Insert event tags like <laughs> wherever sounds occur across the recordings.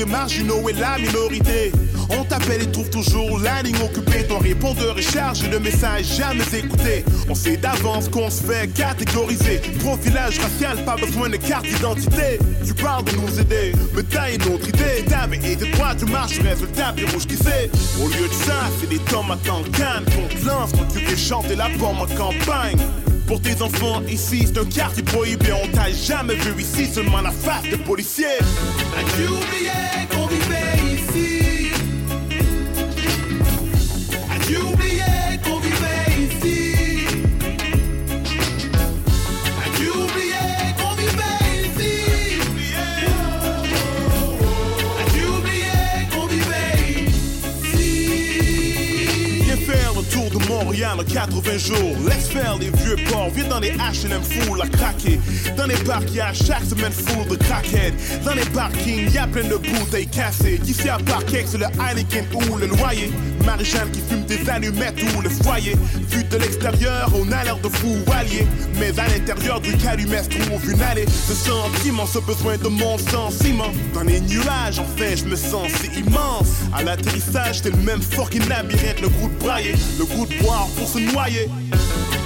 Des marginaux et la minorité. On t'appelle et trouve toujours la ligne occupée. Ton répondeur est chargé de messages jamais écoutés. On sait d'avance qu'on se fait catégoriser. Profilage racial, pas besoin de carte d'identité. Tu parles de nous aider, mais t'as une autre idée. T'avais été droit, tu marches résultat, puis rouge qui sait. Au lieu de ça, c'est des tomates en canne qu'on te lance quand tu fais chanter la bombe en campagne. Pour tes enfants ici, c'est un quartier prohibé. On t'a jamais vu ici, seulement la face de policier. En 80 jours. Laisse faire les vieux ports. Viens dans les HLM full à craquer. Dans les parcs, y'a chaque semaine full de crackhead. Dans les parkings, y'a plein de bouteilles cassées. Ici à Parkex, c'est le Heineken ou le loyer. Marie-Jeanne qui fume des allumettes ou le foyer. Vu de l'extérieur, on a l'air de fou alliés. Mais à l'intérieur du calumet trouve une allée. Ce sentiment, ce besoin de mon sentiment. Dans les nuages, en fait, je me sens si immense. À l'atterrissage, c'est le même fucking labyrinthe. Le goût de brailler, le goût de boire pour se noyer.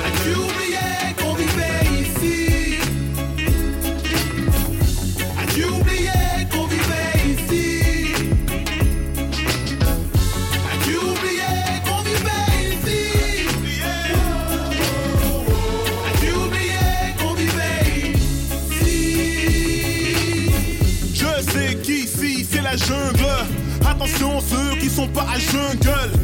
As-tu oublié qu'on vivait ici? As-tu oublié qu'on vivait ici? As-tu oublié qu'on vivait ici? As-tu oublié qu'on vivait ici? Je sais qu'ici c'est la jungle. Attention ceux qui sont pas à jungle.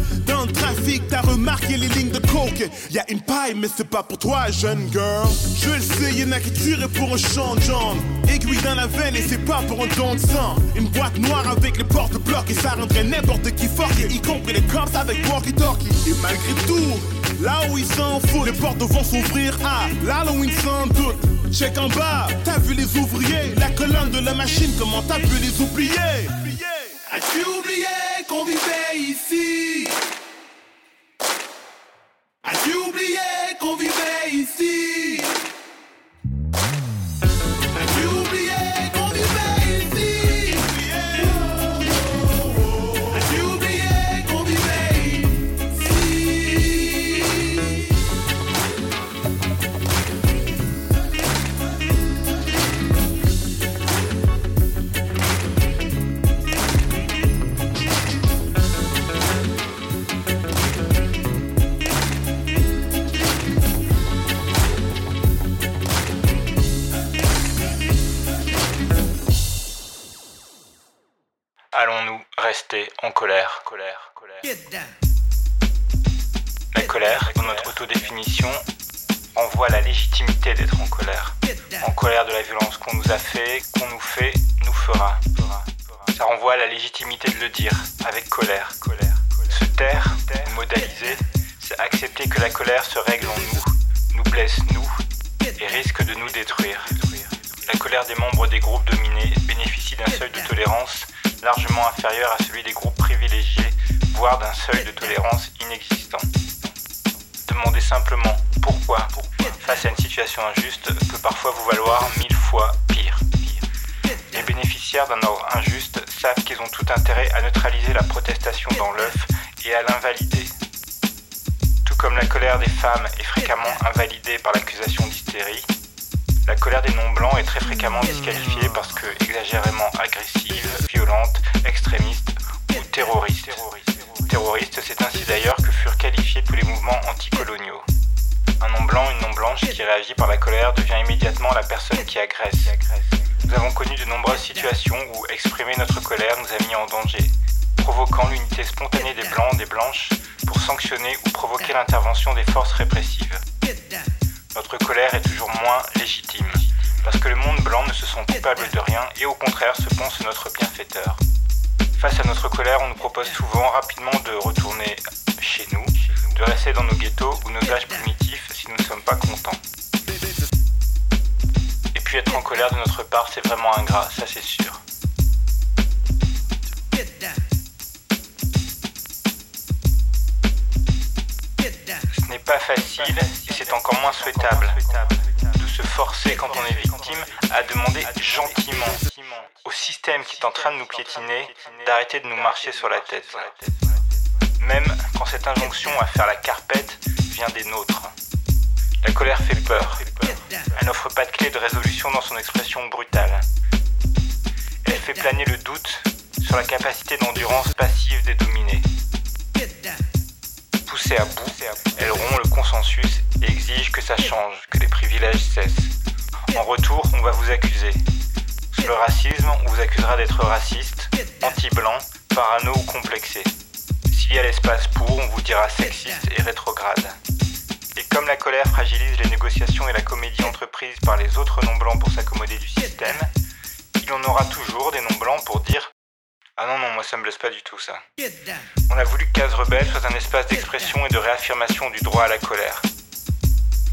T'as remarqué les lignes de coke. Y a une paille, mais c'est pas pour toi, jeune girl. Je le sais, y'en a qui tueraient pour un champ de. Aiguille dans la veine et c'est pas pour un don de sang. Une boîte noire avec les portes bloquées, ça rendrait n'importe qui fort, y compris les cops avec walkie-talkie. Et malgré tout, là où ils s'en foutent, les portes vont s'ouvrir à l'Halloween sans doute. Check en bas, t'as vu les ouvriers, la colonne de la machine, comment t'as pu les oublier? As-tu oublié qu'on vivait ici? Rester en colère, colère, colère La colère, dans notre autodéfinition, envoie la légitimité d'être en colère. En colère de la violence qu'on nous a fait, qu'on nous fait, nous fera. Ça renvoie à la légitimité de le dire, avec colère, colère. Se taire, modaliser, c'est accepter que la colère se règle en nous, nous blesse nous, et risque de nous détruire. La colère des membres des groupes dominés bénéficie d'un seuil de tolérance largement inférieur à celui des groupes privilégiés, voire d'un seuil de tolérance inexistant. Demander simplement pourquoi face à une situation injuste peut parfois vous valoir mille fois pire. Les bénéficiaires d'un ordre injuste savent qu'ils ont tout intérêt à neutraliser la protestation dans l'œuf et à l'invalider. Tout comme la colère des femmes est fréquemment invalidée par l'accusation d'hystérie, la colère des non-blancs est très fréquemment disqualifiée parce que exagérément agressive, violente, extrémiste ou terroriste. Terroriste, c'est ainsi d'ailleurs que furent qualifiés tous les mouvements anticoloniaux. Un non-blanc, une non-blanche qui réagit par la colère devient immédiatement la personne qui agresse. Nous avons connu de nombreuses situations où exprimer notre colère nous a mis en danger, provoquant l'unité spontanée des blancs, des blanches, pour sanctionner ou provoquer l'intervention des forces répressives. Notre colère est toujours moins légitime, parce que le monde blanc ne se sent coupable de rien et au contraire se pense notre bienfaiteur. Face à notre colère, on nous propose souvent rapidement de retourner chez nous, de rester dans nos ghettos ou nos âges primitifs si nous ne sommes pas contents. Et puis être en colère de notre part, c'est vraiment ingrat, ça c'est sûr. Ce n'est pas facile encore moins souhaitable de se forcer quand on est victime à demander gentiment au système qui est en train de nous piétiner d'arrêter de nous marcher sur la tête. Même quand cette injonction à faire la carpette vient des nôtres. La colère fait peur. Elle n'offre pas de clé de résolution dans son expression brutale. Elle fait planer le doute sur la capacité d'endurance passive des dominés. À bout, elle rompt le consensus et exige que ça change, que les privilèges cessent. En retour, on va vous accuser. Sous le racisme, on vous accusera d'être raciste, anti-blanc, parano ou complexé. S'il y a l'espace pour, on vous dira sexiste et rétrograde. Et comme la colère fragilise les négociations et la comédie entreprise par les autres non-blancs pour s'accommoder du système, il en aura toujours des non-blancs pour dire Ah non, non, moi ça me blesse pas du tout ça. On a voulu que Case Rebelle soit un espace d'expression et de réaffirmation du droit à la colère.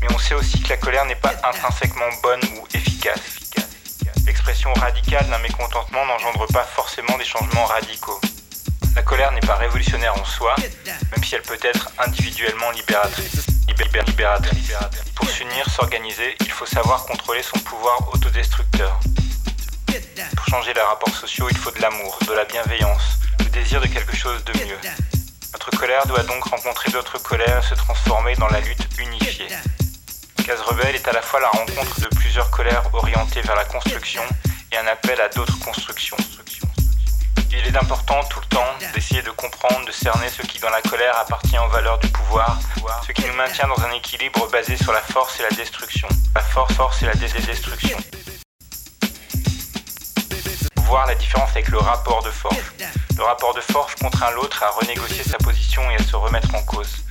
Mais on sait aussi que la colère n'est pas intrinsèquement bonne ou efficace. L'expression radicale d'un mécontentement n'engendre pas forcément des changements radicaux. La colère n'est pas révolutionnaire en soi, même si elle peut être individuellement libératrice. Libé- libératrice. Pour s'unir, s'organiser, il faut savoir contrôler son pouvoir autodestructeur. Pour changer les rapports sociaux, il faut de l'amour, de la bienveillance, le désir de quelque chose de mieux. Notre colère doit donc rencontrer d'autres colères et se transformer dans la lutte unifiée. Case Rebelle est à la fois la rencontre de plusieurs colères orientées vers la construction et un appel à d'autres constructions. Il est important tout le temps d'essayer de comprendre, de cerner ce qui dans la colère appartient aux valeurs du pouvoir, ce qui nous maintient dans un équilibre basé sur la force et la destruction. La force, force et la destruction. Voir la différence avec le rapport de force. Le rapport de force contraint l'autre à renégocier sa position et à se remettre en cause.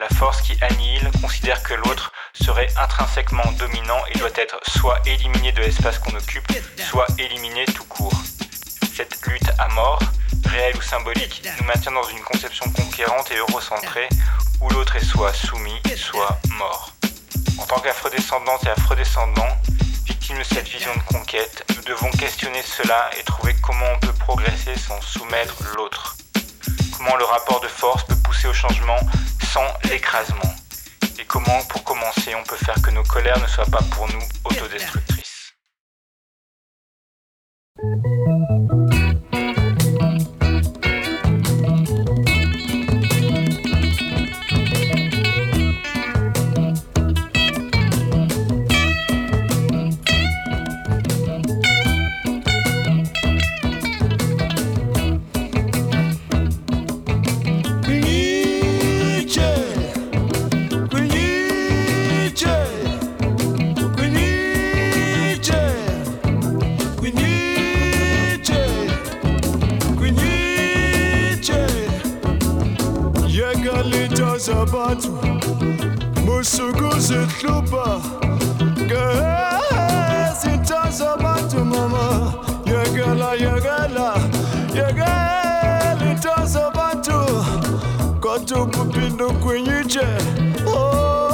La force qui annihile considère que l'autre serait intrinsèquement dominant et doit être soit éliminé de l'espace qu'on occupe, soit éliminé tout court. Cette lutte à mort, réelle ou symbolique, nous maintient dans une conception conquérante et eurocentrée où l'autre est soit soumis, soit mort. En tant qu'afrodescendantes et afrodescendants, victimes de cette vision de conquête, nous devons questionner cela et trouver comment on peut progresser sans soumettre l'autre. Comment le rapport de force peut pousser au changement sans l'écrasement? Et comment, pour commencer, on peut faire que nos colères ne soient pas pour nous autodestructrices? alitsha sabathu musuku zihlupha ngezitsha sabathu mama. Yekela yekela yekela itsha sabathu kodwa ukuphinda kwenyitshe oh.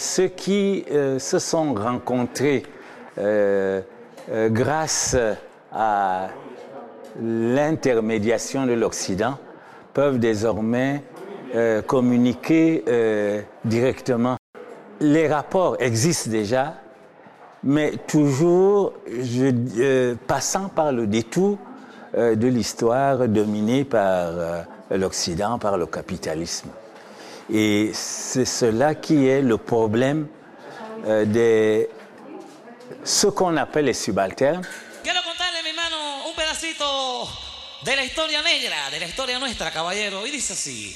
Ceux qui euh, se sont rencontrés euh, euh, grâce à l'intermédiation de l'Occident peuvent désormais communiquer directement. Les rapports existent déjà, mais toujours passant par le détour de l'histoire dominée par l'Occident, par le capitalisme. Et c'est cela qui est le problème euh, de ce qu'on appelle les subalternes. Quiero contarle, mi hermano, un pedacito de la historia negra, de la historia nuestra, caballero. Y dice así.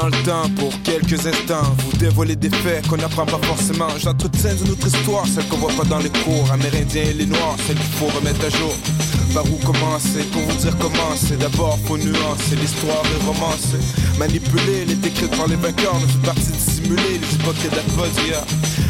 Dans le temps pour quelques instants. Vous dévoilez des faits qu'on n'apprend pas forcément. J'entretiens de notre histoire, celle qu'on voit pas dans les cours. Amérindiens et les noirs, celle qu'il faut remettre à jour. Par où commencer Pour vous dire comment c'est D'abord faut nuancer l'histoire et romancer Manipuler les décrites par les vainqueurs Ne fait partie de les hypocrites d'Appodia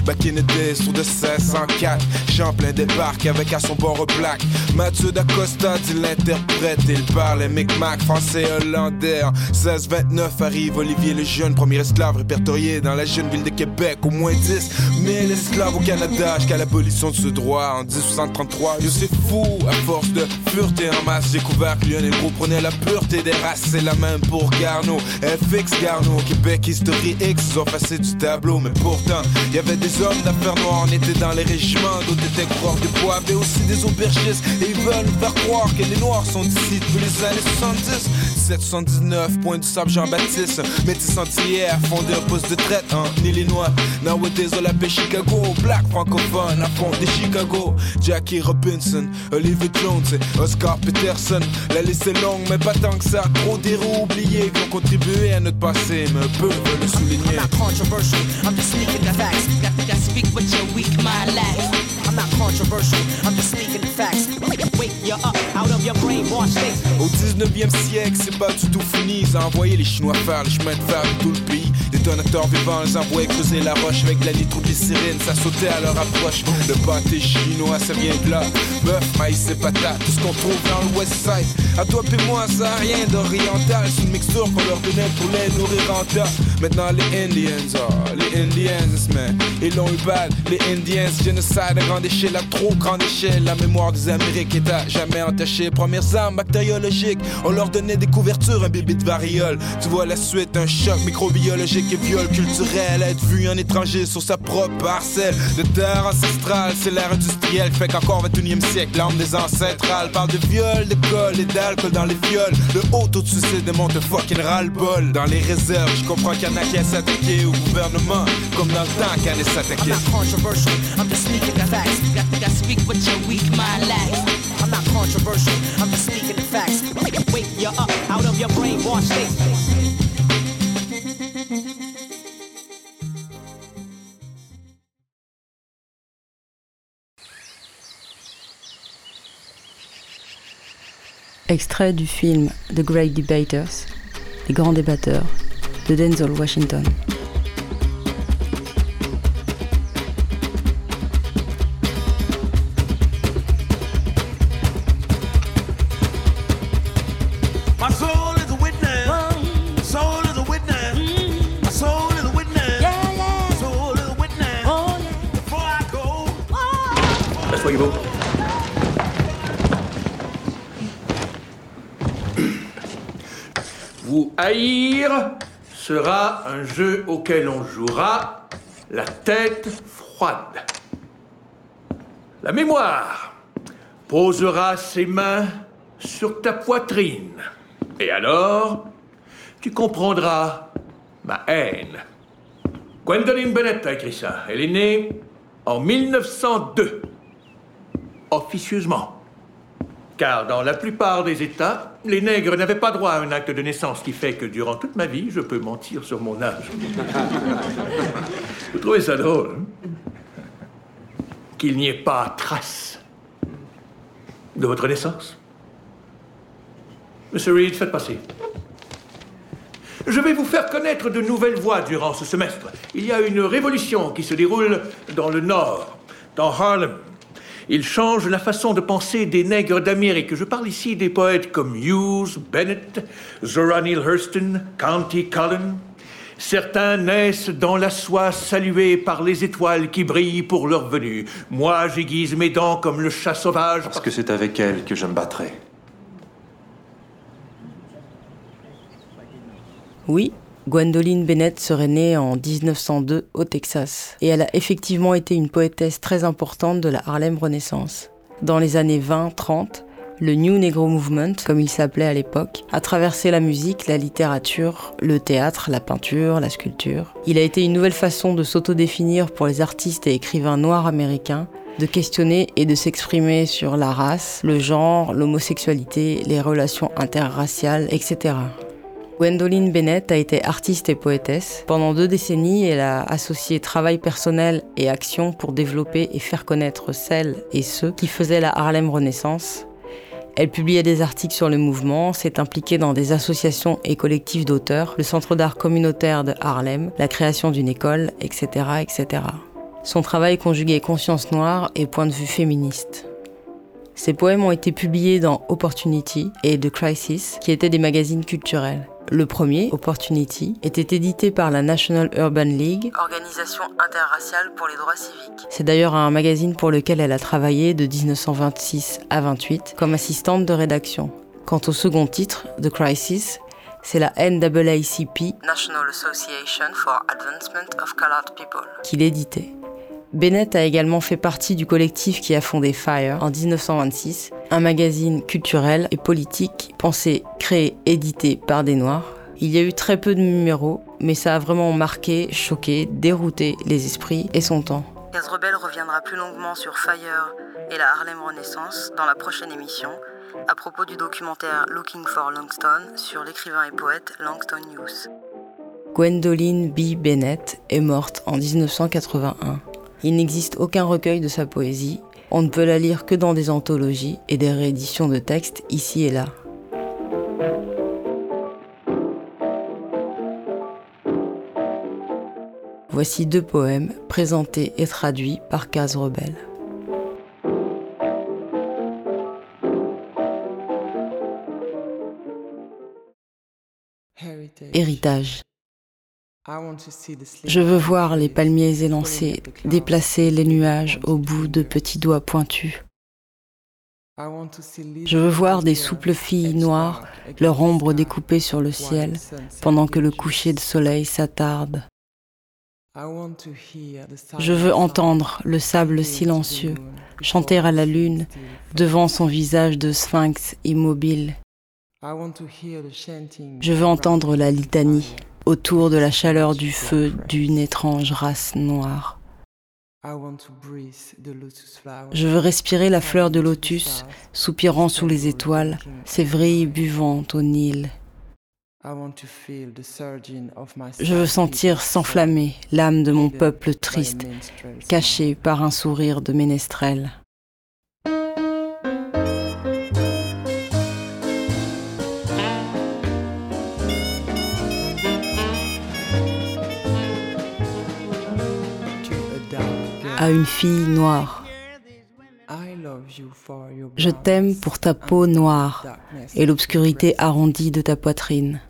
Back in the sur de 1604 Champlain débarque avec à son bord plaque. Mathieu d'Acosta dit l'interprète Il parle les micmac français hollandais. 1629 arrive Olivier le jeune Premier esclave répertorié dans la jeune ville de Québec Au moins 10 mais esclaves au Canada Jusqu'à l'abolition de ce droit. En 1833 Yo c'est fou à force de Pureté en masse, découvert que Lyon et gros prenait la pureté des races, c'est la même pour Garneau. FX Garneau, Québec History X, ils ont passé du tableau, mais pourtant, il y avait des hommes d'affaires noires, était dans les régiments, d'autres étaient coureurs de bois, mais aussi des aubergistes, et ils veulent nous faire croire que les noirs sont d'ici depuis les années 70. 1779, point du sable Jean-Baptiste, métis entière, fondé un poste de traite en Illinois. Nowadays, on Chicago, black francophone, à fond des Chicago. Jackie Robinson, Oliver Jones, Oscar Peterson. La liste est longue, mais pas tant que ça. Trop d'héros oubliés qui ont contribué à notre passé, mais peu veulent le souligner. Got speak what your weak mind lacks. I'm not controversial, I'm just speaking facts. Wake you up out of your brainwash state. Au 19e siècle, c'est pas du tout fini. Ils ont envoyé les Chinois faire les chemins de fer de tout le pays. Détonateurs vivants, ils envoyaient creuser la roche avec de la nitroglycérine. Ça sautait à leur approche. Le pâté chinois, ça vient de là. Bœuf, maïs et patates, tout ce qu'on trouve dans le West Side. À toi et moi, ça a rien d'oriental. C'est une mixture qu'on leur donnait pour les nourrir en tas. Maintenant, les Indians, oh, les Indians, man, ils l'ont eu bad. Les Indians, génocide à grande échelle, à trop grande échelle. La mémoire des Amériques est à jamais entachée. Premières armes bactériologiques, on leur donnait des couvertures, un bébé de variole. Tu vois la suite, un choc microbiologique et viol culturel. Être vu en étranger sur sa propre parcelle de terre ancestrale. C'est l'ère industrielle qui fait qu'encore 21 e siècle, l'arme des ancestrales parle de viol, de colle et d'alcool dans les viols. Le haut taux de suicide démontre un fucking ras-le-bol. Dans les réserves, je comprends qu'il y en a qui s'attaquer au gouvernement, comme dans le temps en a I'm s'attaquer. not controversial, I'm just the facts. Speak weak. I'm not controversial, I'm state. Extrait du film The Great Debaters, Les Grands Débatteurs, de Denzel Washington. Sera un jeu auquel on jouera la tête froide. La mémoire posera ses mains sur ta poitrine. Et alors, tu comprendras ma haine. Gwendoline Bennett a écrit ça. Elle est née en 1902. Officieusement. Car dans la plupart des États, les nègres n'avaient pas droit à un acte de naissance, ce qui fait que durant toute ma vie, je peux mentir sur mon âge. Vous trouvez ça drôle hein? Qu'il n'y ait pas trace de votre naissance Monsieur Reed, faites passer. Je vais vous faire connaître de nouvelles voies durant ce semestre. Il y a une révolution qui se déroule dans le Nord, dans Harlem. Il change la façon de penser des nègres d'Amérique. Je parle ici des poètes comme Hughes, Bennett, Zora Neale Hurston, County Cullen. Certains naissent dans la soie saluée par les étoiles qui brillent pour leur venue. Moi, j'aiguise mes dents comme le chat sauvage. Parce que c'est avec elle que je me battrai. Oui, Gwendoline Bennett serait née en 1902 au Texas et elle a effectivement été une poétesse très importante de la Harlem Renaissance. Dans les années 20-30, le New Negro Movement, comme il s'appelait à l'époque, a traversé la musique, la littérature, le théâtre, la peinture, la sculpture. Il a été une nouvelle façon de s'autodéfinir pour les artistes et écrivains noirs américains, de questionner et de s'exprimer sur la race, le genre, l'homosexualité, les relations interraciales, etc. Gwendoline Bennett a été artiste et poétesse. Pendant deux décennies, elle a associé travail personnel et action pour développer et faire connaître celles et ceux qui faisaient la Harlem Renaissance. Elle publiait des articles sur le mouvement, s'est impliquée dans des associations et collectifs d'auteurs, le Centre d'art communautaire de Harlem, la création d'une école, etc., etc. Son travail conjuguait conscience noire et point de vue féministe. Ses poèmes ont été publiés dans Opportunity et The Crisis, qui étaient des magazines culturels. Le premier, Opportunity, était édité par la National Urban League, organisation interraciale pour les droits civiques. C'est d'ailleurs un magazine pour lequel elle a travaillé de 1926 à 28 comme assistante de rédaction. Quant au second titre, The Crisis, c'est la NAACP, National Association for Advancement of Colored People, qui l'éditait. Bennett a également fait partie du collectif qui a fondé Fire en 1926, un magazine culturel et politique pensé, créé, édité par des Noirs. Il y a eu très peu de numéros, mais ça a vraiment marqué, choqué, dérouté les esprits et son temps. Gaz Rebelle reviendra plus longuement sur Fire et la Harlem Renaissance dans la prochaine émission, à propos du documentaire Looking for Langston sur l'écrivain et poète Langston Hughes. Gwendoline B. Bennett est morte en 1981. Il n'existe aucun recueil de sa poésie. On ne peut la lire que dans des anthologies et des rééditions de textes ici et là. Voici deux poèmes présentés et traduits par Case Rebelle. Héritage. Je veux voir les palmiers élancés, déplacer les nuages au bout de petits doigts pointus. Je veux voir des souples filles noires, leur ombre découpée sur le ciel, pendant que le coucher de soleil s'attarde. Je veux entendre le sable silencieux chanter à la lune devant son visage de sphinx immobile. Je veux entendre la litanie autour de la chaleur du feu d'une étrange race noire. Je veux respirer la fleur de lotus, soupirant sous les étoiles, ses vrilles buvantes au Nil. Je veux sentir s'enflammer l'âme de mon peuple triste, caché par un sourire de ménestrel. À une fille noire. Je t'aime pour ta peau noire et l'obscurité arrondie de ta poitrine.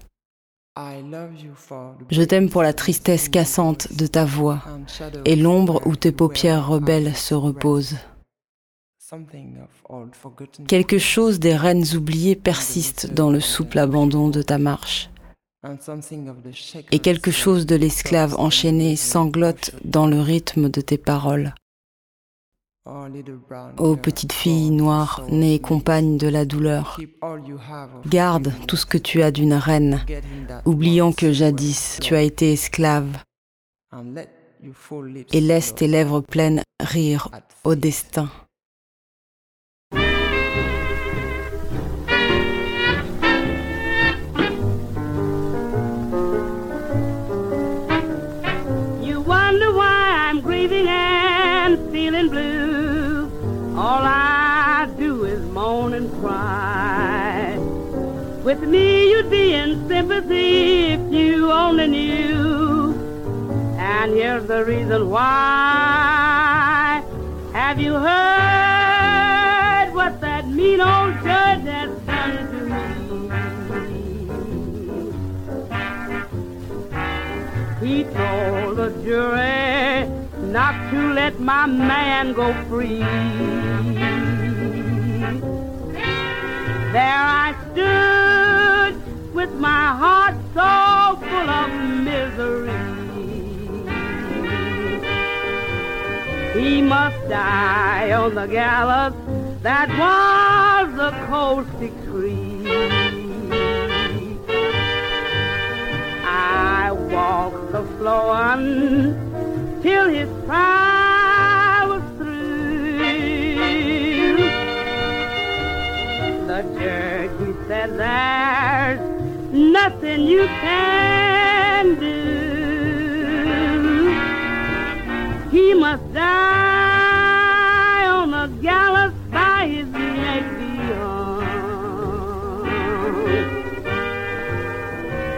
Je t'aime pour la tristesse cassante de ta voix et l'ombre où tes paupières rebelles se reposent. Quelque chose des reines oubliées persiste dans le souple abandon de ta marche. Et quelque chose de l'esclave enchaîné sanglote dans le rythme de tes paroles. Ô petite fille noire, née compagne de la douleur, garde tout ce que tu as d'une reine, oubliant que jadis tu as été esclave, et laisse tes lèvres pleines rire au destin. With me, you'd be in sympathy if you only knew. And here's the reason why. Have you heard what that mean old judge has done to me? He told the jury not to let my man go free. There I stood with my heart so full of misery. He must die on the gallows, that was the coast decree. I walked the floor on till his trial was through. The he said, there's nothing you can do. He must die on the gallows by his neck beyond.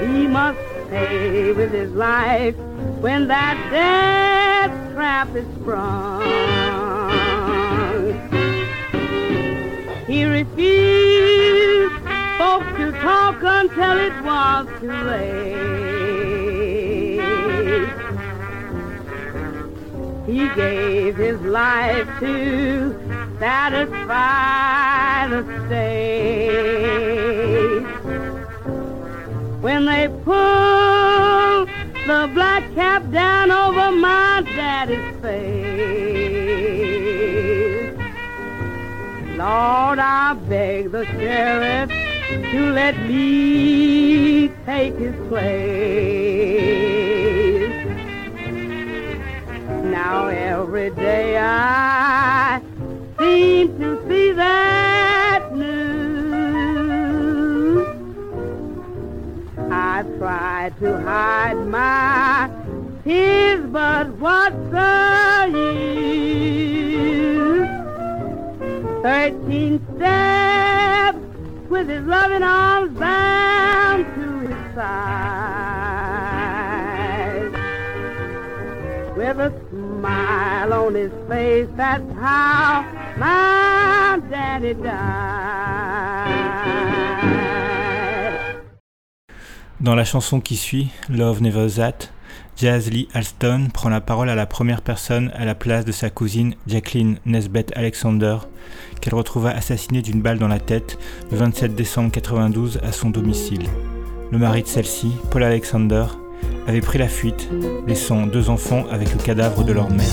He must pay with his life when that death trap is sprung. He refused folk to talk until it was too late. He gave his life to satisfy the state. When they pulled the black cap down over my daddy's face. Lord, I beg the sheriff to let me take his place. Now every day I seem to see that news. I try to hide my tears, but what's the use? Thirteen steps his loving arms bound to his side. With a smile on his face, that's how my daddy died. Dans la chanson qui suit, Love Never That, Jazz Lee Alston prend la parole à la première personne à la place de sa cousine Jacqueline Nesbeth Alexander, qu'elle retrouva assassinée d'une balle dans la tête le 27 décembre 92 à son domicile. Le mari de celle-ci, Paul Alexander, avait pris la fuite, laissant deux enfants avec le cadavre de leur mère.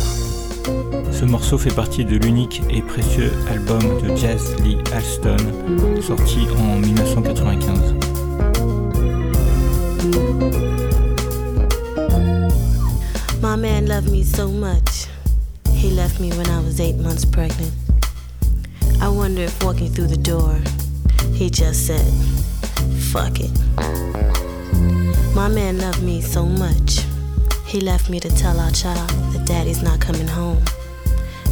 Ce morceau fait partie de l'unique et précieux album de Jazz Lee Alston, sorti en 1995. My man loved me so much. He left me when I was eight months pregnant. I wonder if walking through the door, he just said, fuck it. My man loved me so much. He left me to tell our child that daddy's not coming home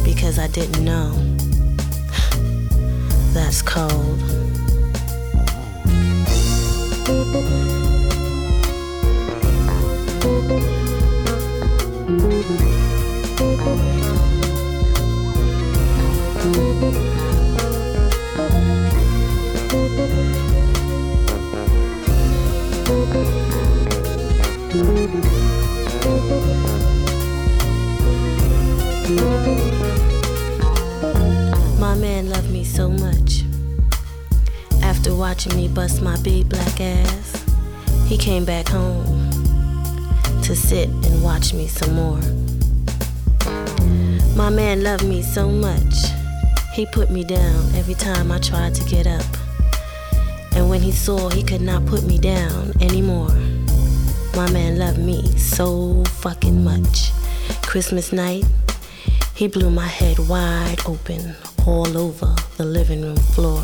because I didn't know. <sighs> That's cold. My man loved me so much. After watching me bust my big black ass, he came back home to sit and watch me some more. My man loved me so much, he put me down every time I tried to get up. And when he saw he could not put me down anymore, my man loved me so fucking much. Christmas night, he blew my head wide open all over the living room floor.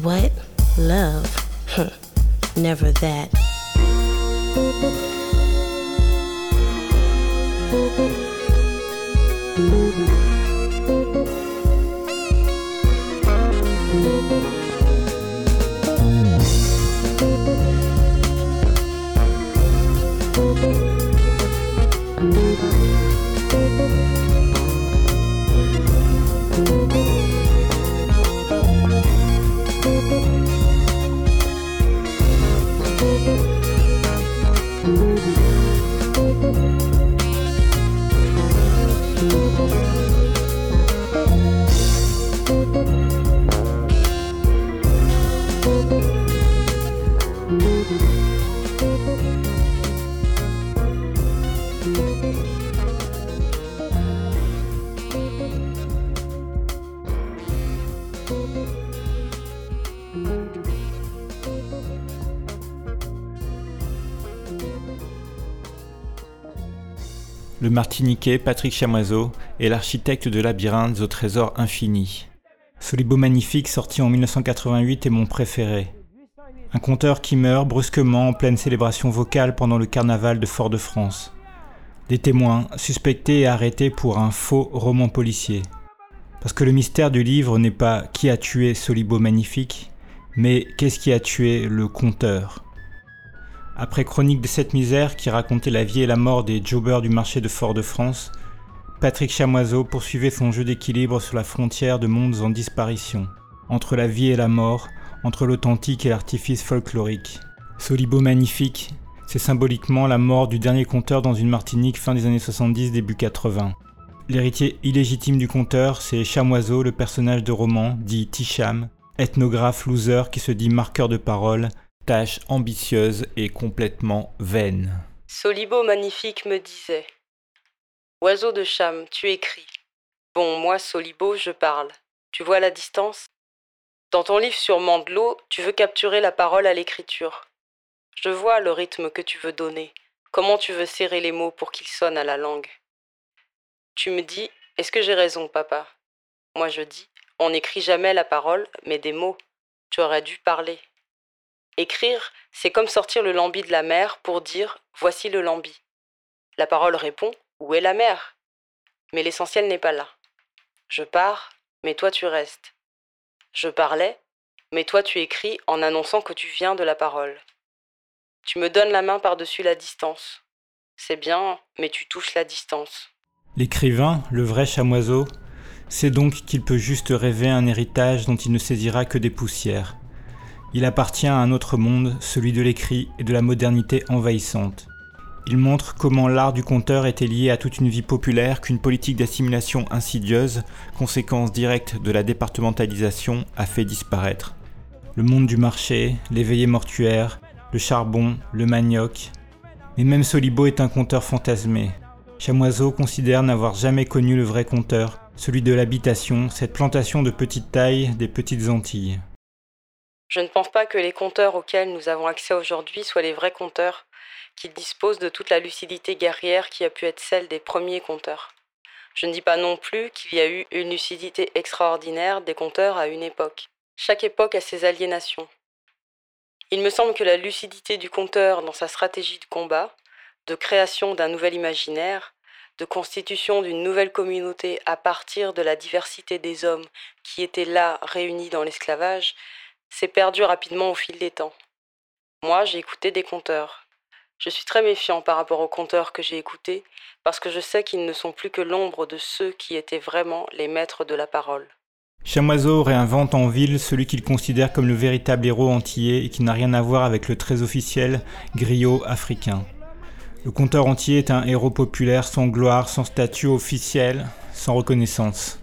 What? Love? Never that. Thank you. Le Martiniquais Patrick Chamoiseau est l'architecte de Labyrinthes au trésor infini. Ce libro magnifique sorti en 1988 est mon préféré. Un conteur qui meurt brusquement en pleine célébration vocale pendant le carnaval de Fort-de-France. Des témoins suspectés et arrêtés pour un faux roman policier. Parce que le mystère du livre n'est pas qui a tué Solibo Magnifique, mais qu'est-ce qui a tué le conteur Après Chronique de cette misère qui racontait la vie et la mort des jobbers du marché de Fort-de-France, Patrick Chamoiseau poursuivait son jeu d'équilibre sur la frontière de mondes en disparition, entre la vie et la mort, entre l'authentique et l'artifice folklorique. Solibo Magnifique, c'est symboliquement la mort du dernier conteur dans une Martinique fin des années 70, début 80. L'héritier illégitime du conteur, c'est Chamoiseau, le personnage de roman, dit Ticham, ethnographe loser qui se dit marqueur de parole, tâche ambitieuse et complètement vaine. Solibo magnifique me disait Oiseau de Cham, tu écris. Bon, moi, Solibo, je parle. Tu vois la distance? Dans ton livre sur Mandelot, tu veux capturer la parole à l'écriture. Je vois le rythme que tu veux donner, comment tu veux serrer les mots pour qu'ils sonnent à la langue? Tu me dis Est-ce que j'ai raison, papa? Moi, je dis on n'écrit jamais la parole, mais des mots. Tu aurais dû parler. Écrire, c'est comme sortir le lambi de la mer pour dire Voici le lambi. La parole répond Où est la mer? Mais l'essentiel n'est pas là. Je pars, mais toi tu restes. Je parlais, mais toi tu écris en annonçant que tu viens de la parole. Tu me donnes la main par-dessus la distance. C'est bien, mais tu touches la distance. L'écrivain, le vrai chamoiseau, c'est donc qu'il peut juste rêver un héritage dont il ne saisira que des poussières. Il appartient à un autre monde, celui de l'écrit et de la modernité envahissante. Il montre comment l'art du conteur était lié à toute une vie populaire qu'une politique d'assimilation insidieuse, conséquence directe de la départementalisation, a fait disparaître. Le monde du marché, les veillées mortuaires, le charbon, le manioc. Mais même Solibo est un conteur fantasmé. Chamoiseau considère n'avoir jamais connu le vrai conteur, celui de l'habitation, cette plantation de petite taille des petites Antilles. Je ne pense pas que les compteurs auxquels nous avons accès aujourd'hui soient les vrais compteurs, qu'ils disposent de toute la lucidité guerrière qui a pu être celle des premiers compteurs. Je ne dis pas non plus qu'il y a eu une lucidité extraordinaire des compteurs à une époque. Chaque époque a ses aliénations. Il me semble que la lucidité du compteur dans sa stratégie de combat, de création d'un nouvel imaginaire, de constitution d'une nouvelle communauté à partir de la diversité des hommes qui étaient là réunis dans l'esclavage, s'est perdu rapidement au fil des temps. Moi, j'ai écouté des conteurs. Je suis très méfiant par rapport aux conteurs que j'ai écoutés, parce que je sais qu'ils ne sont plus que l'ombre de ceux qui étaient vraiment les maîtres de la parole. Chamoiseau réinvente en ville celui qu'il considère comme le véritable héros antillais et qui n'a rien à voir avec le très officiel griot africain. Le conteur entier est un héros populaire sans gloire, sans statut officiel, sans reconnaissance.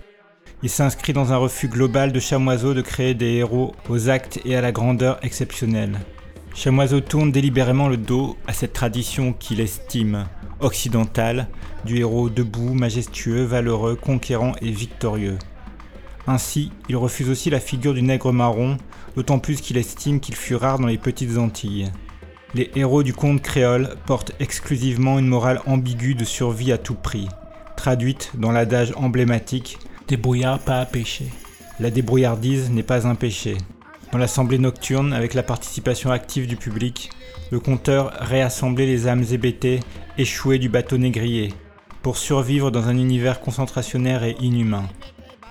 Il s'inscrit dans un refus global de Chamoiseau de créer des héros aux actes et à la grandeur exceptionnelle. Chamoiseau tourne délibérément le dos à cette tradition qu'il estime occidentale du héros debout, majestueux, valeureux, conquérant et victorieux. Ainsi, il refuse aussi la figure du nègre marron, d'autant plus qu'il estime qu'il fut rare dans les petites Antilles. Les héros du conte créole portent exclusivement une morale ambiguë de survie à tout prix, traduite dans l'adage emblématique Débrouillard pas à pécher. La débrouillardise n'est pas un péché. Dans l'assemblée nocturne, avec la participation active du public, le conteur réassemblait les âmes hébétées échouées du bateau négrier, pour survivre dans un univers concentrationnaire et inhumain.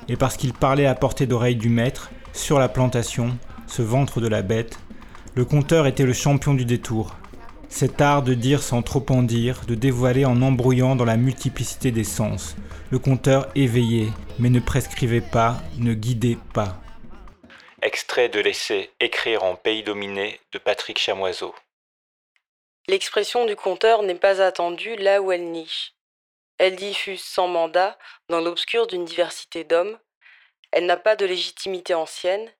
Et parce qu'il parlait à portée d'oreille du maître, sur la plantation, ce ventre de la bête, le conteur était le champion du détour. Cet art de dire sans trop en dire, de dévoiler en embrouillant dans la multiplicité des sens. Le conteur éveillait, mais ne prescrivait pas, ne guidait pas. Extrait de l'essai Écrire en pays dominé de Patrick Chamoiseau. L'expression du conteur n'est pas attendue là où elle niche. Elle diffuse sans mandat dans l'obscur d'une diversité d'hommes. Elle n'a pas de légitimité ancienne.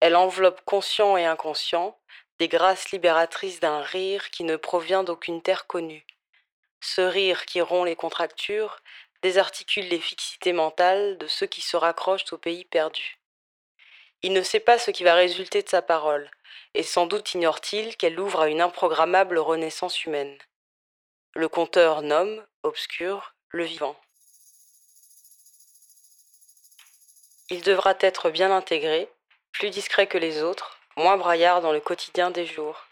Elle enveloppe conscient et inconscient, des grâces libératrices d'un rire qui ne provient d'aucune terre connue. Ce rire qui rompt les contractures désarticule les fixités mentales de ceux qui se raccrochent au pays perdu. Il ne sait pas ce qui va résulter de sa parole, et sans doute ignore-t-il qu'elle ouvre à une improgrammable renaissance humaine. Le conteur nomme, obscur, le vivant. Il devra être bien intégré, plus discret que les autres, moins braillard dans le quotidien des jours.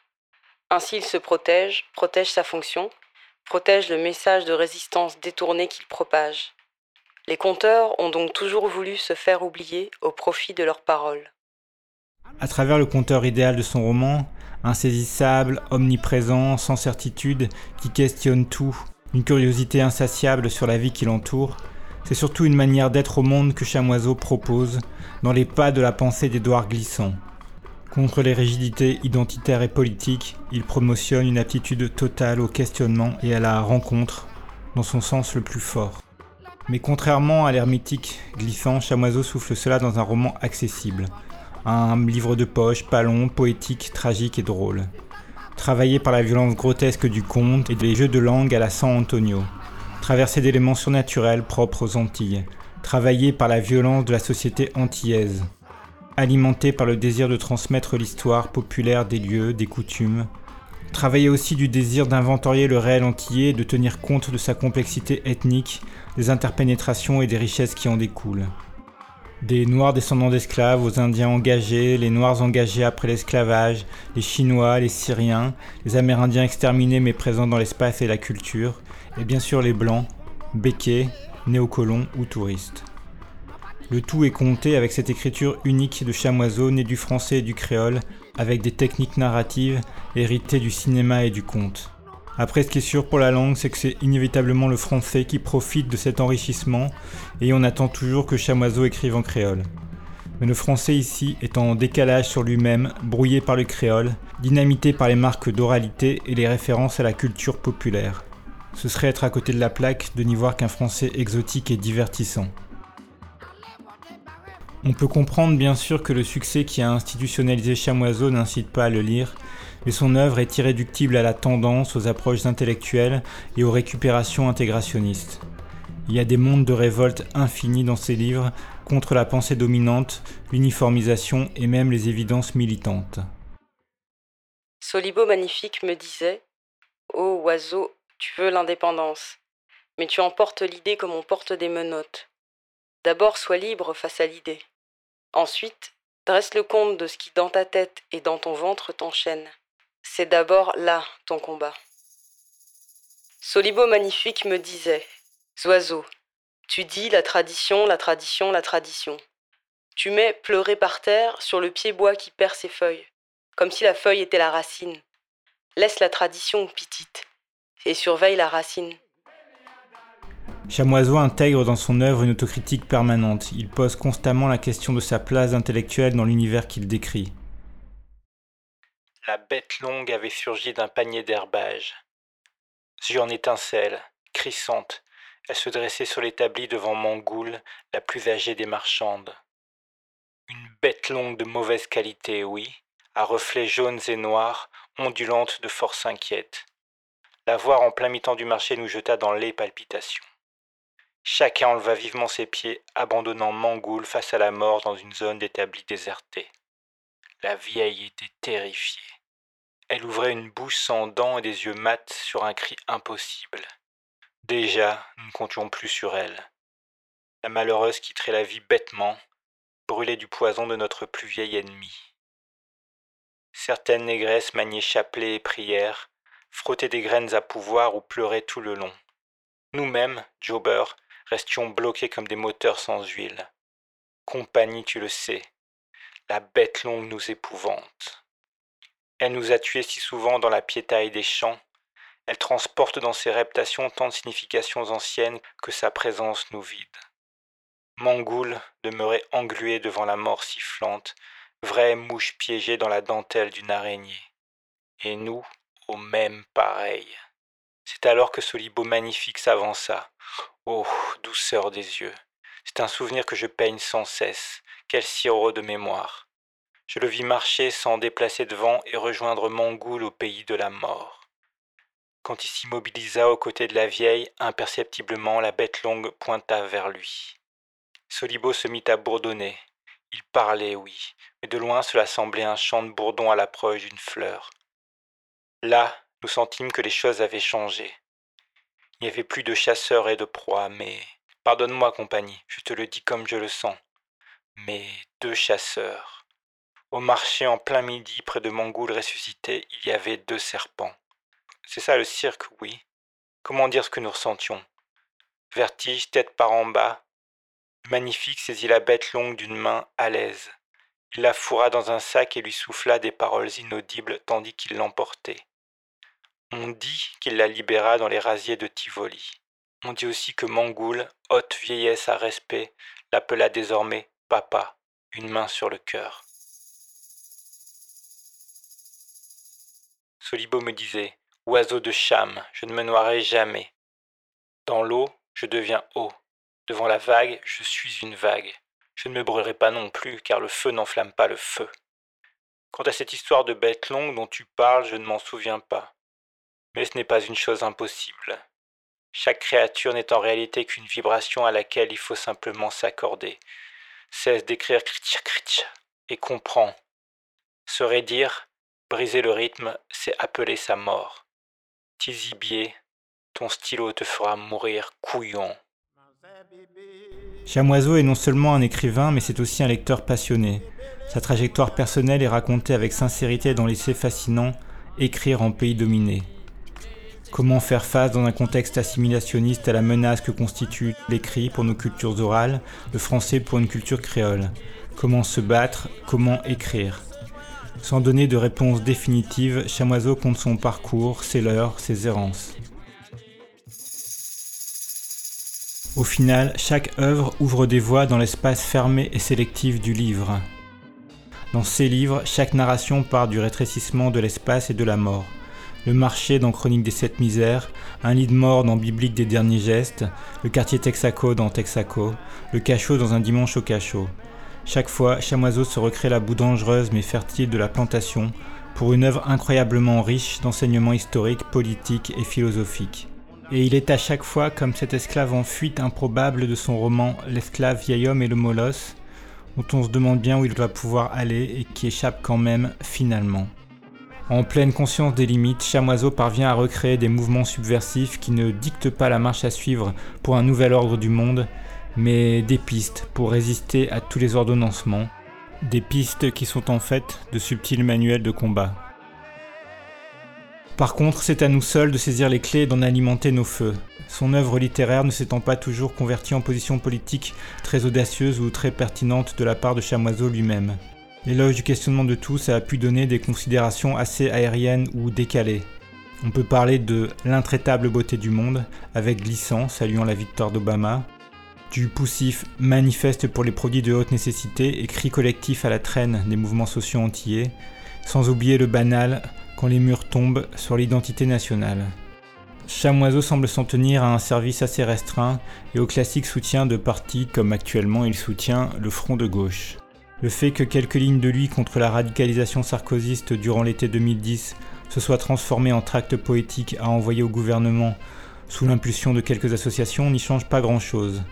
Ainsi il se protège, protège sa fonction, protège le message de résistance détourné qu'il propage. Les conteurs ont donc toujours voulu se faire oublier au profit de leurs paroles. À travers le conteur idéal de son roman, insaisissable, omniprésent, sans certitude, qui questionne tout, une curiosité insatiable sur la vie qui l'entoure, c'est surtout une manière d'être au monde que Chamoiseau propose, dans les pas de la pensée d'Édouard Glissant. Contre les rigidités identitaires et politiques, il promotionne une aptitude totale au questionnement et à la rencontre, dans son sens le plus fort. Mais contrairement à l'hermétique glissant, Chamoiseau souffle cela dans un roman accessible. Un livre de poche, pas long, poétique, tragique et drôle. Travaillé par la violence grotesque du conte et des jeux de langue à la San Antonio. Traversé d'éléments surnaturels propres aux Antilles. Travaillé par la violence de la société antillaise. Alimenté par le désir de transmettre l'histoire populaire des lieux, des coutumes, Travailler aussi du désir d'inventorier le réel antillais et de tenir compte de sa complexité ethnique, des interpénétrations et des richesses qui en découlent. Des Noirs descendants d'esclaves aux Indiens engagés, les Noirs engagés après l'esclavage, les Chinois, les Syriens, les Amérindiens exterminés mais présents dans l'espace et la culture, et bien sûr les Blancs, béquets, néocolons ou touristes. Le tout est compté avec cette écriture unique de chamoiseau né du français et du créole, avec des techniques narratives héritées du cinéma et du conte. Après, ce qui est sûr pour la langue, c'est que c'est inévitablement le français qui profite de cet enrichissement, et on attend toujours que Chamoiseau écrive en créole. Mais le français ici est en décalage sur lui-même, brouillé par le créole, dynamité par les marques d'oralité et les références à la culture populaire. Ce serait être à côté de la plaque de n'y voir qu'un français exotique et divertissant. On peut comprendre bien sûr que le succès qui a institutionnalisé Chamoiseau n'incite pas à le lire, mais son œuvre est irréductible à la tendance, aux approches intellectuelles et aux récupérations intégrationnistes. Il y a des mondes de révolte infinis dans ses livres contre la pensée dominante, l'uniformisation et même les évidences militantes. Solibo Magnifique me disait Ô oiseau, tu veux l'indépendance, mais tu emportes l'idée comme on porte des menottes. D'abord sois libre face à l'idée. Ensuite, dresse le compte de ce qui dans ta tête et dans ton ventre t'enchaîne. C'est d'abord là ton combat. Solibo Magnifique me disait Oiseau, tu dis la tradition, la tradition, la tradition. Tu mets pleurer par terre sur le pied bois qui perd ses feuilles, comme si la feuille était la racine. Laisse la tradition petite et surveille la racine. Chamoiseau intègre dans son œuvre une autocritique permanente. Il pose constamment la question de sa place intellectuelle dans l'univers qu'il décrit. La bête longue avait surgi d'un panier d'herbage. Yeux en étincelle, crissante, elle se dressait sur l'établi devant Mangoul, la plus âgée des marchandes. Une bête longue de mauvaise qualité, oui, à reflets jaunes et noirs, ondulante de force inquiète. La voir en plein mi-temps du marché nous jeta dans les palpitations. Chacun enleva vivement ses pieds, abandonnant Mangoul face à la mort dans une zone d'établi désertée. La vieille était terrifiée. Elle ouvrait une bouche sans dents et des yeux mats sur un cri impossible. Déjà, nous ne comptions plus sur elle. La malheureuse quitterait la vie bêtement, brûlée du poison de notre plus vieil ennemi. Certaines négresses maniaient chapelet et prières, frottaient des graines à pouvoir ou pleuraient tout le long. Nous-mêmes, Jobber, restions bloqués comme des moteurs sans huile. Compagnie, tu le sais, la bête longue nous épouvante. Elle nous a tués si souvent dans la piétaille des champs, elle transporte dans ses reptations tant de significations anciennes que sa présence nous vide. Mangoul demeurait englué devant la mort sifflante, vraie mouche piégée dans la dentelle d'une araignée. Et nous, au même pareil. C'est alors que ce libo magnifique s'avança. Oh, douceur des yeux. C'est un souvenir que je peigne sans cesse. Quel sirop de mémoire. Je le vis marcher sans déplacer devant et rejoindre Mangoul au pays de la mort. Quand il s'immobilisa aux côtés de la vieille, imperceptiblement la bête longue pointa vers lui. Solibo se mit à bourdonner. Il parlait, oui, mais de loin cela semblait un chant de bourdon à l'approche d'une fleur. Là, nous sentîmes que les choses avaient changé. Il n'y avait plus de chasseurs et de proies, mais... Pardonne-moi, compagnie, je te le dis comme je le sens. Mais deux chasseurs. Au marché en plein midi, près de Mangoul ressuscité, il y avait deux serpents. C'est ça le cirque, oui. Comment dire ce que nous ressentions? Vertige, tête par en bas. Le magnifique saisit la bête longue d'une main à l'aise. Il la fourra dans un sac et lui souffla des paroles inaudibles tandis qu'il l'emportait. On dit qu'il la libéra dans les rasiers de Tivoli. On dit aussi que Mangoul, haute vieillesse à respect, l'appela désormais papa, une main sur le cœur. Solibo me disait Oiseau de Cham, je ne me noierai jamais. Dans l'eau, je deviens eau. Devant la vague, je suis une vague. Je ne me brûlerai pas non plus, car le feu n'enflamme pas le feu. Quant à cette histoire de bête longue dont tu parles, je ne m'en souviens pas. Mais ce n'est pas une chose impossible. Chaque créature n'est en réalité qu'une vibration à laquelle il faut simplement s'accorder. Cesse d'écrire et comprends. Serait dire, briser le rythme, c'est appeler sa mort. Tizibier, ton stylo te fera mourir couillon. Chamoiseau est non seulement un écrivain, mais c'est aussi un lecteur passionné. Sa trajectoire personnelle est racontée avec sincérité dans l'essai fascinant Écrire en pays dominé. Comment faire face dans un contexte assimilationniste à la menace que constitue l'écrit pour nos cultures orales, le français pour une culture créole? Comment se battre? Comment écrire? Sans donner de réponse définitive, Chamoiseau compte son parcours, ses leurs, ses errances. Au final, chaque œuvre ouvre des voies dans l'espace fermé et sélectif du livre. Dans ces livres, chaque narration part du rétrécissement de l'espace et de la mort le marché dans Chronique des Sept Misères, un lit de mort dans Biblique des Derniers Gestes, le quartier Texaco dans Texaco, le cachot dans Un dimanche au cachot. Chaque fois, Chamoiseau se recrée la boue dangereuse mais fertile de la plantation pour une œuvre incroyablement riche d'enseignements historiques, politiques et philosophiques. Et il est à chaque fois comme cet esclave en fuite improbable de son roman L'esclave vieil homme et le molosse, dont on se demande bien où il doit pouvoir aller et qui échappe quand même finalement. En pleine conscience des limites, Chamoiseau parvient à recréer des mouvements subversifs qui ne dictent pas la marche à suivre pour un nouvel ordre du monde, mais des pistes pour résister à tous les ordonnancements, des pistes qui sont en fait de subtils manuels de combat. Par contre, c'est à nous seuls de saisir les clés et d'en alimenter nos feux. Son œuvre littéraire ne s'étant pas toujours convertie en position politique très audacieuse ou très pertinente de la part de Chamoiseau lui-même. L'éloge du questionnement de tous a pu donner des considérations assez aériennes ou décalées. On peut parler de l'intraitable beauté du monde, avec glissant, saluant la victoire d'Obama, du poussif manifeste pour les produits de haute nécessité et cri collectif à la traîne des mouvements sociaux antillais, sans oublier le banal quand les murs tombent sur l'identité nationale. Chamoiseau semble s'en tenir à un service assez restreint et au classique soutien de partis comme actuellement il soutient le Front de gauche. Le fait que quelques lignes de lui contre la radicalisation sarkozyste durant l'été 2010 se soient transformées en tracts poétiques à envoyer au gouvernement sous l'impulsion de quelques associations n'y change pas grand-chose.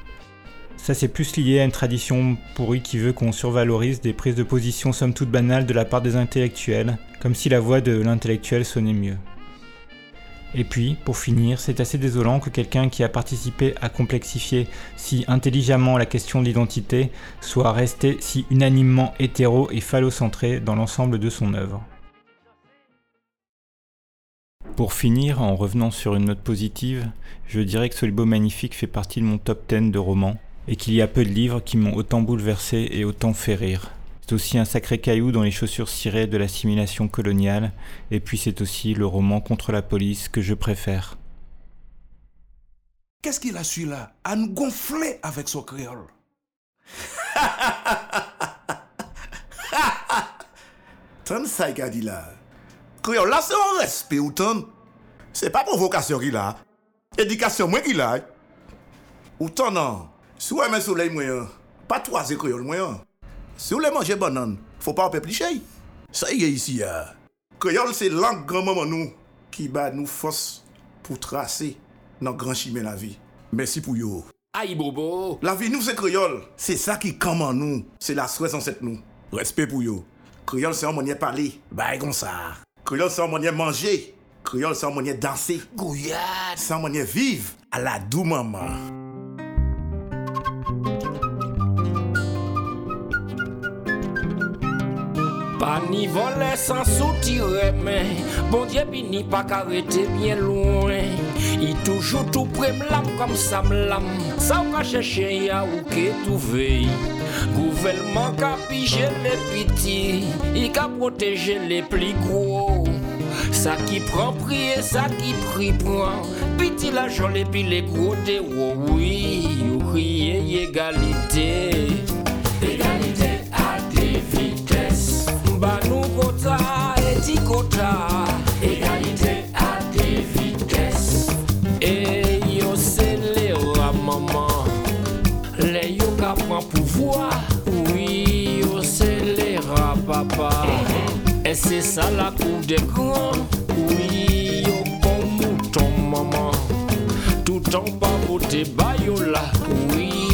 Ça c'est plus lié à une tradition pourrie qui veut qu'on survalorise des prises de position somme toute banales de la part des intellectuels, comme si la voix de l'intellectuel sonnait mieux. Et puis, pour finir, c'est assez désolant que quelqu'un qui a participé à complexifier si intelligemment la question de l'identité soit resté si unanimement hétéro et phallocentré dans l'ensemble de son œuvre. Pour finir, en revenant sur une note positive, je dirais que Solibo Magnifique fait partie de mon top 10 de romans, et qu'il y a peu de livres qui m'ont autant bouleversé et autant fait rire. C'est aussi un sacré caillou dans les chaussures cirées de l'assimilation coloniale, et puis c'est aussi le roman contre la police que je préfère. Qu'est-ce qu'il a su là À nous gonfler avec son créole. <laughs> Ton ça dit là. Créole là c'est un respect ou ton. C'est pas provocation qu'il a. Éducation moi qu'il a. Ou ton non? Si vous aimez soleil moi, pas trois créole moi. Si vous voulez manger banane, faut pas en péplicher. Ça y est ici. hein. Créole, c'est langue grand-maman nous qui bat nous force pour tracer notre grand chemin la vie. Merci pour yo. Aïe bobo. La vie nous c'est créole. C'est ça qui commande nous. C'est la souhait cette nous. Respect pour yo. Créole, c'est un manière parler. Bah, comme ça. Créole, c'est un manière manger. Créole, c'est un manière danser. Gouillade. C'est un manière vivre à la doux maman. Ni voler sans soutirer, mais bon Dieu bini pas qu'arrêter bien loin. Il toujours tout près m'lam comme ça m'lam. Ça ou ka chercher ya ou que trouver. Gouvernement ka piger les petits, il ka protéger les plus gros. Ça qui prend prix et ça qui prie prend. Petit l'argent et puis les gros de oh oui, égalité. Égalité Égalité à des vitesses. Et yo c'est les maman. Les yo ka prend pouvoir. Oui, yo c'est les papa. Et c'est ça la cour des grands. Oui, yo bon mouton, maman. Tout en bas, beauté bayola. Oui,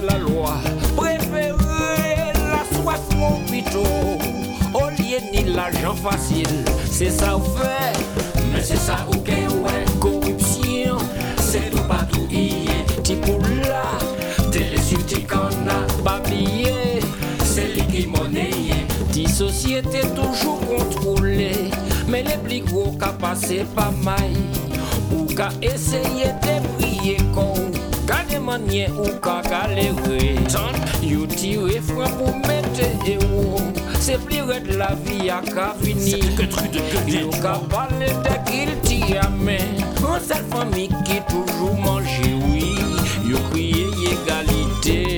la loi. Préférer la soif, mon pito. Au lieu ni l'argent facile. C'est ça ou fait. Mais c'est ça ou que ouais. Corruption, c'est tout partout hier. Tipoula, télésulti qu'on a babillé. C'est lui qui monnayé. Ti société toujours contrôlée. Mais les plus gros qu'a passé pas mal. Ou qu'a essayé de briller con. Demandé ou galéré. Tant, you tire la que truc de gueule. You qu'a parlé de qu'il t'y a mais. Une seule famille qui toujours mange, oui. You crié égalité.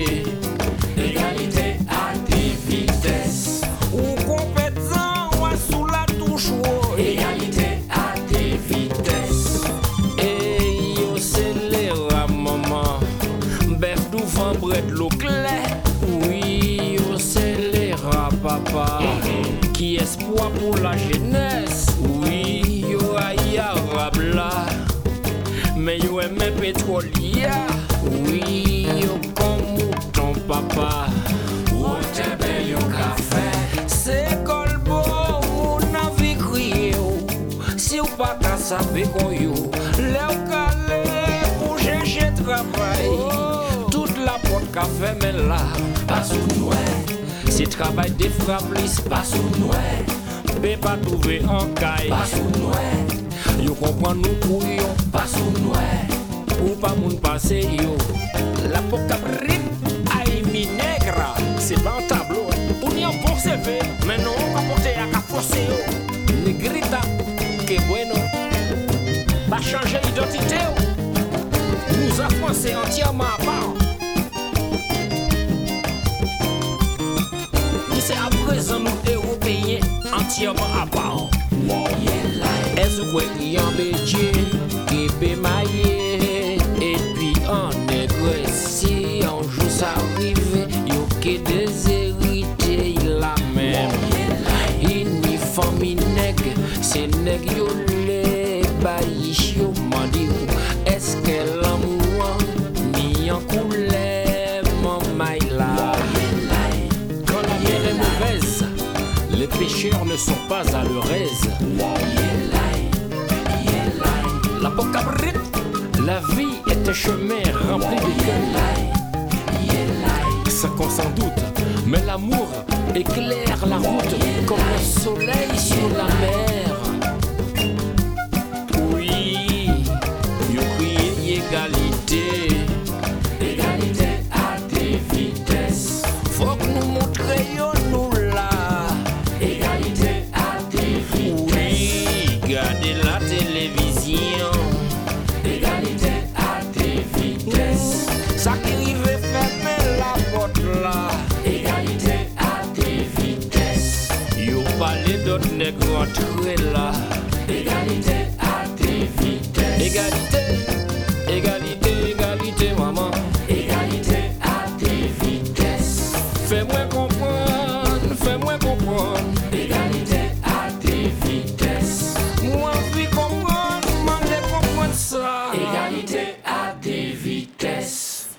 Pétrolier. Oui, yo comme mouton, papa. Ou t'aime yo café. C'est colbo, mon avis crié. Si ou pas qu'à savoir qu'on yo. L'eau calé pour chercher travail. Toute la porte café, mais là, pas sous nous. Si travail des frappes, pas sous nous. Peut pas trouver en caille, pas sous nous. Yo comprend nous couillons, pas sous nous. Ou pas moun passe yo. La poca rip, aïe mi negra. C'est pas un tableau, on y a pour CV. Mais non, on va porter à forcer yo. Negrita, que bueno. Pas changer l'identité yo. Nous a français entièrement à part. Nous c'est à présent nous européens entièrement à part. Est-ce que y en bédier pécheurs ne sont pas à leur aise. La la vie est un chemin rempli de. Ça qu'on s'en doute, mais l'amour éclaire la route comme le soleil sur la mer. Oui, you crie égalité. Égalité nègres entrer là. Égalité à des vitesses. Égalité, égalité, égalité, maman. Égalité à des vitesses. Fais-moi comprendre, fais-moi comprendre. Égalité à des vitesses. Moi, envie comprendre, m'en comprendre ça. Égalité à des vitesses.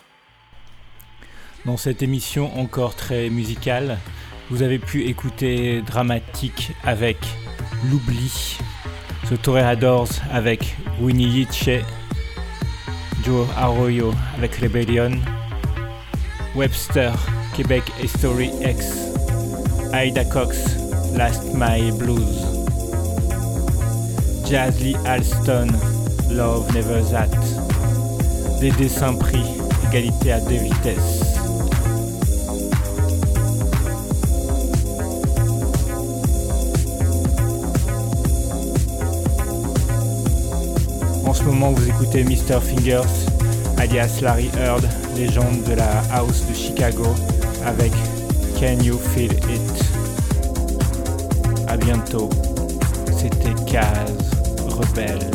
Dans cette émission encore très musicale, vous avez pu écouter Dramatique avec l'oubli. The Toreadors avec Winnie Yiche, Joe Arroyo avec Rebellion, Webster, Québec History X, Aida Cox, Last My Blues, Jazzy Alston, Love Never That, Dédé Saint-Prix, Égalité à deux vitesses. Comment vous écoutez Mr. Fingers, alias Larry Heard, légende de la house de Chicago, avec Can You Feel It? À bientôt. C'était Case Rebelle.